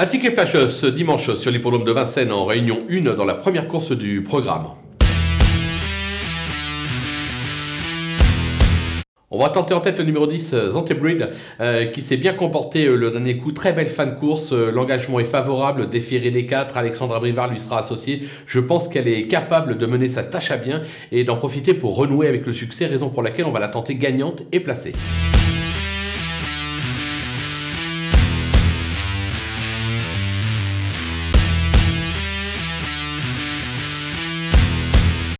Un ticket flash ce dimanche sur l'hippodrome de Vincennes en réunion 1 dans la première course du programme. On va tenter en tête le numéro 10, euh, Zantebreed, euh, qui s'est bien comporté euh, le dernier coup. Très belle fin de course, euh, l'engagement est favorable, déféré des 4, Alexandra Brivard lui sera associée. Je pense qu'elle est capable de mener sa tâche à bien et d'en profiter pour renouer avec le succès, raison pour laquelle on va la tenter gagnante et placée.